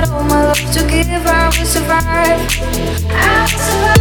got all my love to give, I will survive. I will survive.